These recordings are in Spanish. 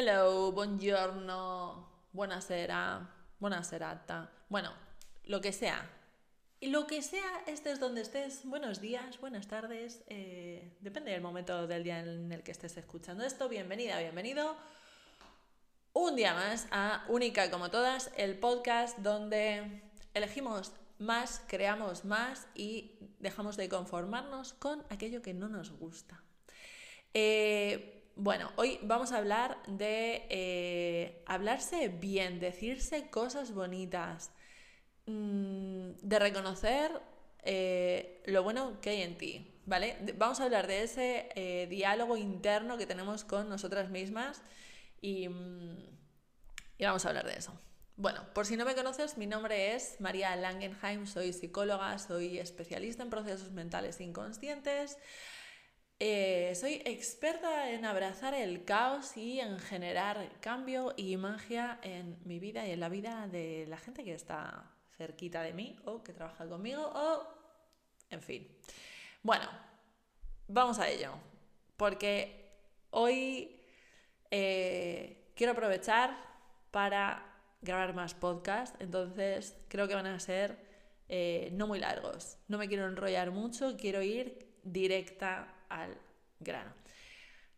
Hello, buongiorno, buonasera, buonaserata. Bueno, lo que sea. Y lo que sea, estés donde estés, buenos días, buenas tardes, eh, depende del momento del día en el que estés escuchando esto. Bienvenida, bienvenido un día más a Única como todas, el podcast donde elegimos más, creamos más y dejamos de conformarnos con aquello que no nos gusta. Eh, bueno, hoy vamos a hablar de eh, hablarse bien, decirse cosas bonitas, mm, de reconocer eh, lo bueno que hay en ti, ¿vale? Vamos a hablar de ese eh, diálogo interno que tenemos con nosotras mismas y, mm, y vamos a hablar de eso. Bueno, por si no me conoces, mi nombre es María Langenheim, soy psicóloga, soy especialista en procesos mentales inconscientes. Eh, soy experta en abrazar el caos y en generar cambio y magia en mi vida y en la vida de la gente que está cerquita de mí o que trabaja conmigo o, en fin. Bueno, vamos a ello, porque hoy eh, quiero aprovechar para grabar más podcasts, entonces creo que van a ser eh, no muy largos. No me quiero enrollar mucho, quiero ir directa al grano.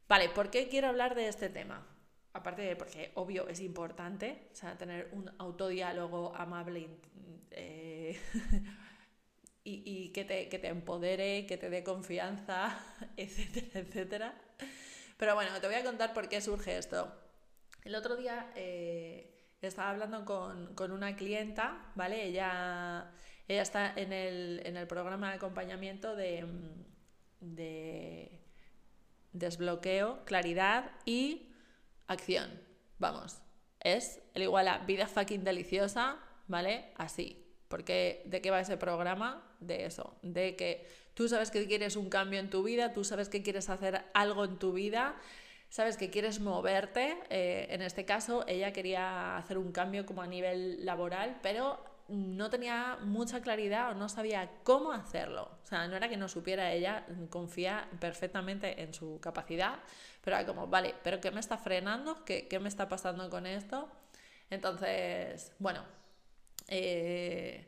Vale, ¿por qué quiero hablar de este tema? Aparte de porque, obvio, es importante, sea, tener un autodiálogo amable eh, y, que, te, que, te, empodere, que te dé confianza, etcétera, etcétera. Pero bueno, te voy a contar por qué surge esto. El otro día eh, estaba hablando con, con, una clienta, ¿vale? Ella, ella está en el, en el programa de acompañamiento de de desbloqueo, claridad y acción. Vamos, es el igual a vida fucking deliciosa, ¿vale? Así. Porque ¿de qué va ese programa? De eso, de que tú sabes que quieres un cambio en tu vida, tú sabes que quieres hacer algo en tu vida, sabes que quieres moverte. Eh, en este caso, ella quería hacer un cambio como a nivel laboral, pero no tenía mucha claridad o no sabía cómo hacerlo. O sea, no era que no supiera ella, confía perfectamente en su capacidad, pero era como, vale, pero ¿qué me está frenando? ¿Qué, me está pasando con esto? Entonces, bueno, eh,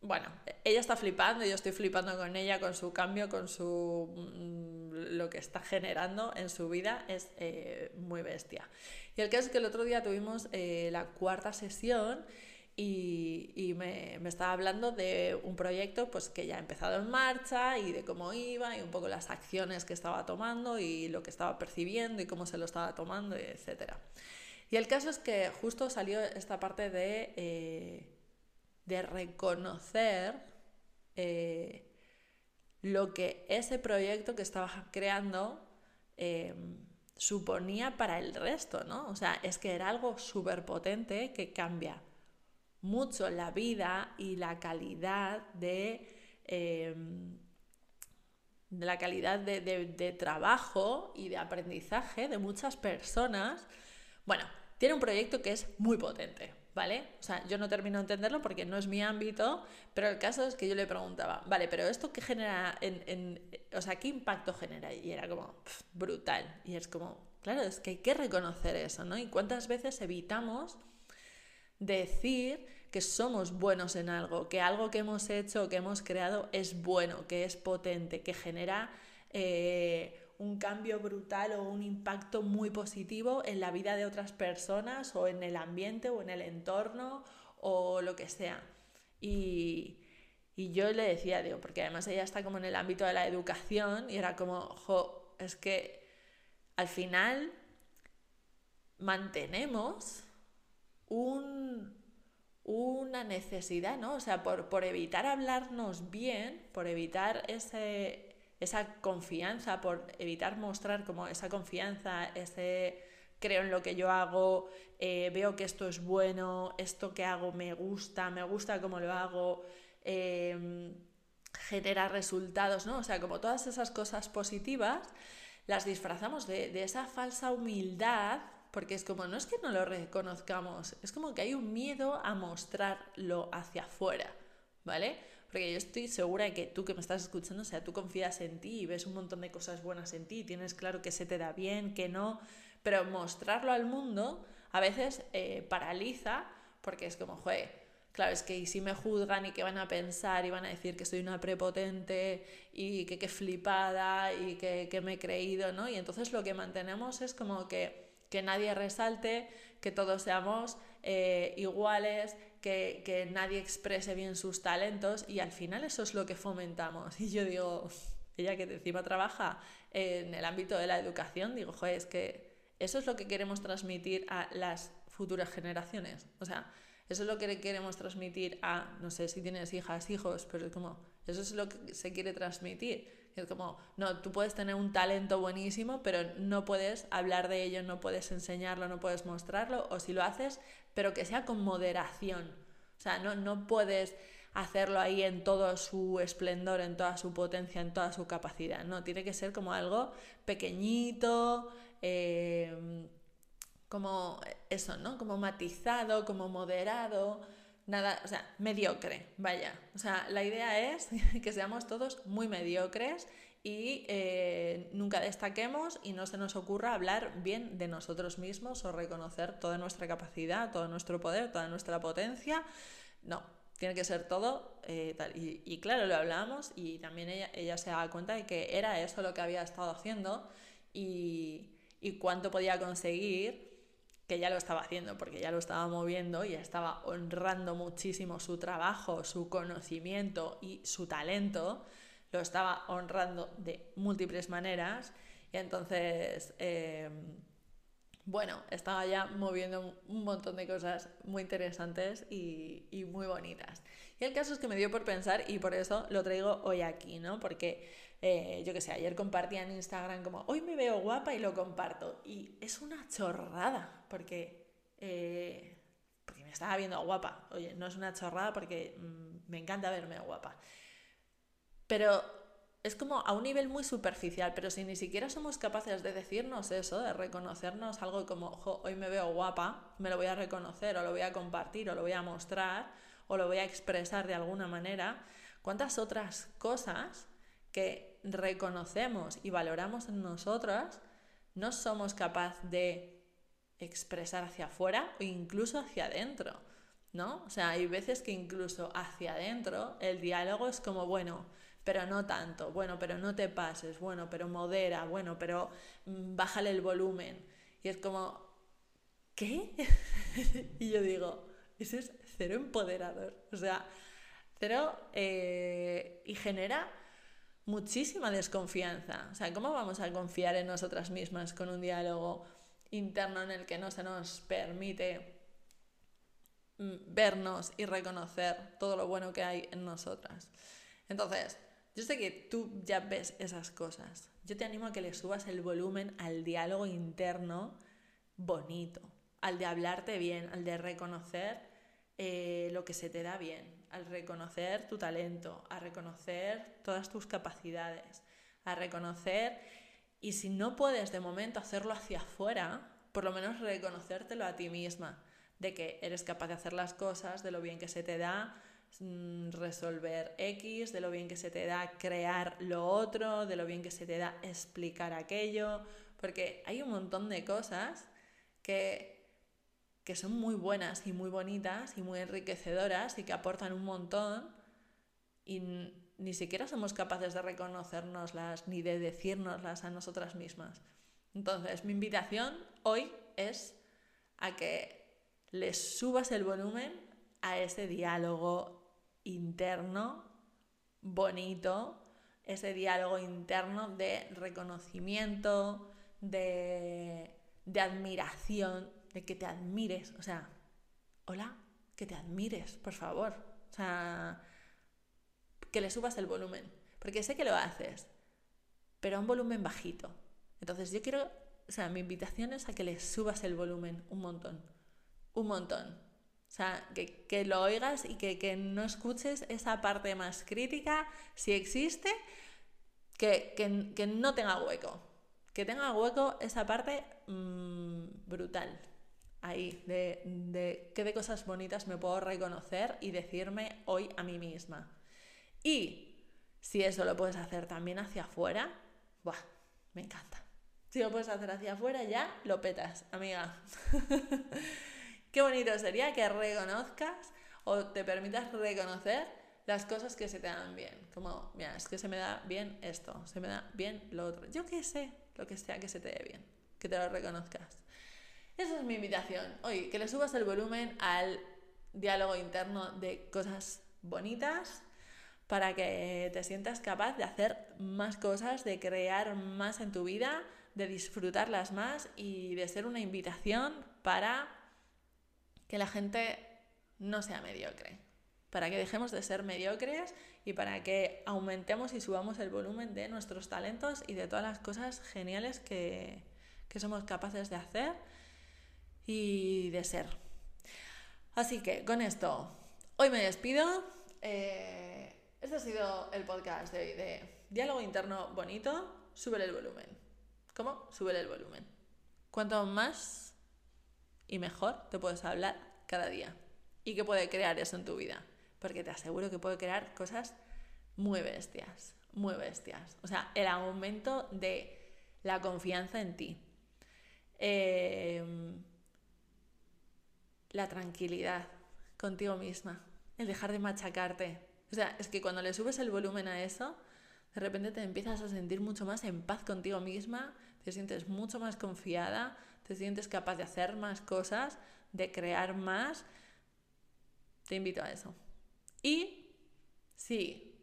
bueno, ella está flipando, yo estoy flipando con ella, con su cambio, con su mm, lo que está generando en su vida, es eh, muy bestia. Y el caso es que el otro día tuvimos eh, la cuarta sesión y, me, estaba hablando de un proyecto pues, que ya ha empezado en marcha y de cómo iba y un poco las acciones que estaba tomando y lo que estaba percibiendo y cómo se lo estaba tomando, etc. Y el caso es que justo salió esta parte de, eh, de reconocer eh, lo que ese proyecto que estaba creando eh, suponía para el resto, ¿no? O sea, es que era algo súper potente que cambia mucho la vida y la calidad de, em, la calidad de, trabajo y de aprendizaje de muchas personas. Bueno, tiene un proyecto que es muy potente, ¿vale? O sea, yo no termino de entenderlo porque no es mi ámbito, pero el caso es que yo le preguntaba, vale, pero esto qué genera, en, o sea, ¿qué impacto genera? Y era como, brutal. Y es como, claro, es que hay que reconocer eso, ¿no? Y cuántas veces evitamos decir que somos buenos en algo, que algo que hemos hecho, que hemos creado es bueno, que es potente, que genera eh, un cambio brutal o un impacto muy positivo en la vida de otras personas o en el ambiente o en el entorno o lo que sea. Y, y yo le decía, digo, porque además ella está como en el ámbito de la educación y era como, jo, es que al final mantenemos un, una necesidad, ¿no? O sea, por, por evitar hablarnos bien, por evitar ese, esa confianza, por evitar mostrar como esa confianza, ese creo en lo que yo hago, eh, veo que esto es bueno, esto que hago me gusta, me gusta cómo lo hago, em, genera resultados, ¿no? O sea, como todas esas cosas positivas, las disfrazamos de, de esa falsa humildad porque es como, no es que no lo reconozcamos, es como que hay un miedo a mostrarlo hacia afuera, ¿vale? Porque yo estoy segura de que tú que me estás escuchando, o sea, tú confías en ti y ves un montón de cosas buenas en ti, tienes claro que se te da bien, que no, Pero mostrarlo al mundo a veces eh, paraliza porque es como, joder, Claro, es que si me juzgan y que van a pensar y van a decir que soy una prepotente y que qué flipada y que, que, me he creído, ¿no? Y entonces lo que mantenemos es como que, que nadie resalte, que todos seamos eh, iguales, que, que, nadie exprese bien sus talentos y al final eso es lo que fomentamos. Y yo digo, ella que encima trabaja en el ámbito de la educación, digo, joder, es que eso es lo que queremos transmitir a las futuras generaciones. O sea, eso es lo que queremos transmitir a, no sé si tienes hijas, hijos, pero es como, eso es lo que se quiere transmitir. Es como, no, tú puedes tener un talento buenísimo, pero no puedes hablar de ello, no puedes enseñarlo, no puedes mostrarlo, o si lo haces, pero que sea con moderación. O sea, no, no puedes hacerlo ahí en todo su esplendor, en toda su potencia, en toda su capacidad. No, tiene que ser como algo pequeñito, eh, como eso, ¿no? Como matizado, como moderado, nada, o sea, mediocre, vaya. O sea, la idea es que seamos todos muy mediocres y eh, nunca destaquemos y no se nos ocurra hablar bien de nosotros mismos o reconocer toda nuestra capacidad, todo nuestro poder, toda nuestra potencia. No, tiene que ser todo eh, tal. Y, claro, lo hablamos y también ella, ella se daba cuenta de que era eso lo que había estado haciendo y, y cuánto podía conseguir que ya lo estaba haciendo porque ya lo estaba moviendo y estaba honrando muchísimo su trabajo, su conocimiento y su talento, lo estaba honrando de múltiples maneras y entonces, eh, bueno, estaba ya moviendo un montón de cosas muy interesantes y, y muy bonitas. Y el caso es que me dio por pensar y por eso lo traigo hoy aquí, ¿no? Porque eh, yo qué sé, ayer compartía en Instagram como, hoy me veo guapa y lo comparto. Y es una chorrada, porque, eh, porque me estaba viendo guapa. Oye, no es una chorrada porque mm, me encanta verme guapa. Pero es como a un nivel muy superficial, pero si ni siquiera somos capaces de decirnos eso, de reconocernos algo como, hoy me veo guapa, me lo voy a reconocer o lo voy a compartir o lo voy a mostrar o lo voy a expresar de alguna manera, ¿cuántas otras cosas que reconocemos y valoramos en nosotras, no somos capaces de expresar hacia afuera o incluso hacia adentro, ¿no? O sea, hay veces que incluso hacia adentro el diálogo es como, bueno, pero no tanto, bueno, pero no te pases, bueno, pero modera, bueno, pero mm, bájale el volumen. Y es como, ¿qué? y yo digo, eso es cero empoderador, o sea, cero eh, y genera muchísima desconfianza. O sea, ¿cómo vamos a confiar en nosotras mismas con un diálogo interno en el que no se nos permite mm, vernos y reconocer todo lo bueno que hay en nosotras? Entonces, yo sé que tú ya ves esas cosas. Yo te animo a que le subas el volumen al diálogo interno bonito, al de hablarte bien, al de reconocer eh, lo que se te da bien, al reconocer tu talento, a reconocer todas tus capacidades, a reconocer, y si no puedes de momento hacerlo hacia afuera, por lo menos reconocértelo a ti misma, de que eres capaz de hacer las cosas, de lo bien que se te da mm, resolver X, de lo bien que se te da crear lo otro, de lo bien que se te da explicar aquello, porque hay un montón de cosas que que son muy buenas y muy bonitas y muy enriquecedoras y que aportan un montón y ni siquiera somos capaces de reconocernoslas ni de decírnoslas a nosotras mismas. Entonces, mi invitación hoy es a que le subas el volumen a ese diálogo interno bonito, ese diálogo interno de reconocimiento, de, de admiración, de que te admires, o sea, hola, que te admires, por favor. O sea, que le subas el volumen, porque sé que lo haces, pero a un volumen bajito. Entonces yo quiero, o sea, mi invitación es a que le subas el volumen un montón, un montón. O sea, que, lo oigas y que, no escuches esa parte más crítica, si existe, que, que no tenga hueco. Que tenga hueco esa parte mm, brutal ahí, de, de qué de cosas bonitas me puedo reconocer y decirme hoy a mí misma. Y si eso lo puedes hacer también hacia afuera, ¡buah! Me encanta. Si lo puedes hacer hacia afuera, ya lo petas, amiga. Qué bonito sería que reconozcas o te permitas reconocer las cosas que se te dan bien. Como, mira, es que se me da bien esto, se me da bien lo otro. Yo qué sé, lo que sea que se te dé bien, que te lo reconozcas. Esa es mi invitación. Hoy, que le subas el volumen al diálogo interno de cosas bonitas para que te sientas capaz de hacer más cosas, de crear más en tu vida, de disfrutarlas más y de ser una invitación para que la gente no sea mediocre, para que dejemos de ser mediocres y para que aumentemos y subamos el volumen de nuestros talentos y de todas las cosas geniales que, somos capaces de hacer y de ser. Así que con esto, hoy me despido. Eh, este ha sido el podcast de hoy de Diálogo Interno Bonito, sube el volumen. ¿Cómo? Sube el volumen. Cuanto más y mejor te puedes hablar cada día. ¿Y qué puede crear eso en tu vida? Porque te aseguro que puede crear cosas muy bestias, muy bestias. O sea, el aumento de la confianza en ti. Em, la tranquilidad contigo misma. El dejar de machacarte. O sea, es que cuando le subes el volumen a eso, de repente te empiezas a sentir mucho más en paz contigo misma, te sientes mucho más confiada, te sientes capaz de hacer más cosas, de crear más. Te invito a eso. Y si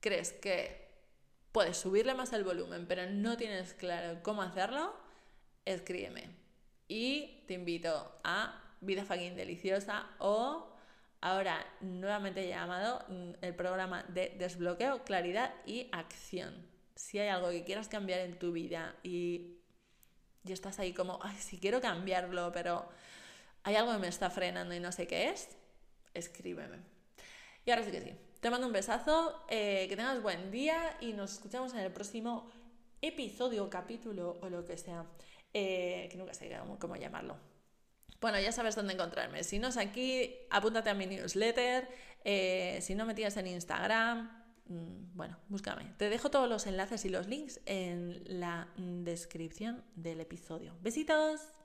crees que puedes subirle más el volumen, pero no tienes claro cómo hacerlo, escríbeme. Y te invito a Vida Fucking Deliciosa o ahora nuevamente llamado mm, el programa de desbloqueo, claridad y acción. Si hay algo que quieras cambiar en tu vida y, y estás ahí como, ay, si quiero cambiarlo, pero hay algo que me está frenando y no sé qué es, escríbeme. Y ahora sí que sí. Te mando un besazo, eh, que tengas buen día y nos escuchamos en el próximo episodio, capítulo o lo que sea, eh, que nunca sé cómo llamarlo. Bueno, ya sabes dónde encontrarme. Si no es aquí, apúntate a mi newsletter. Eh, si no me en Instagram, mm, bueno, búscame. Te dejo todos los enlaces y los links en la descripción del episodio. Besitos.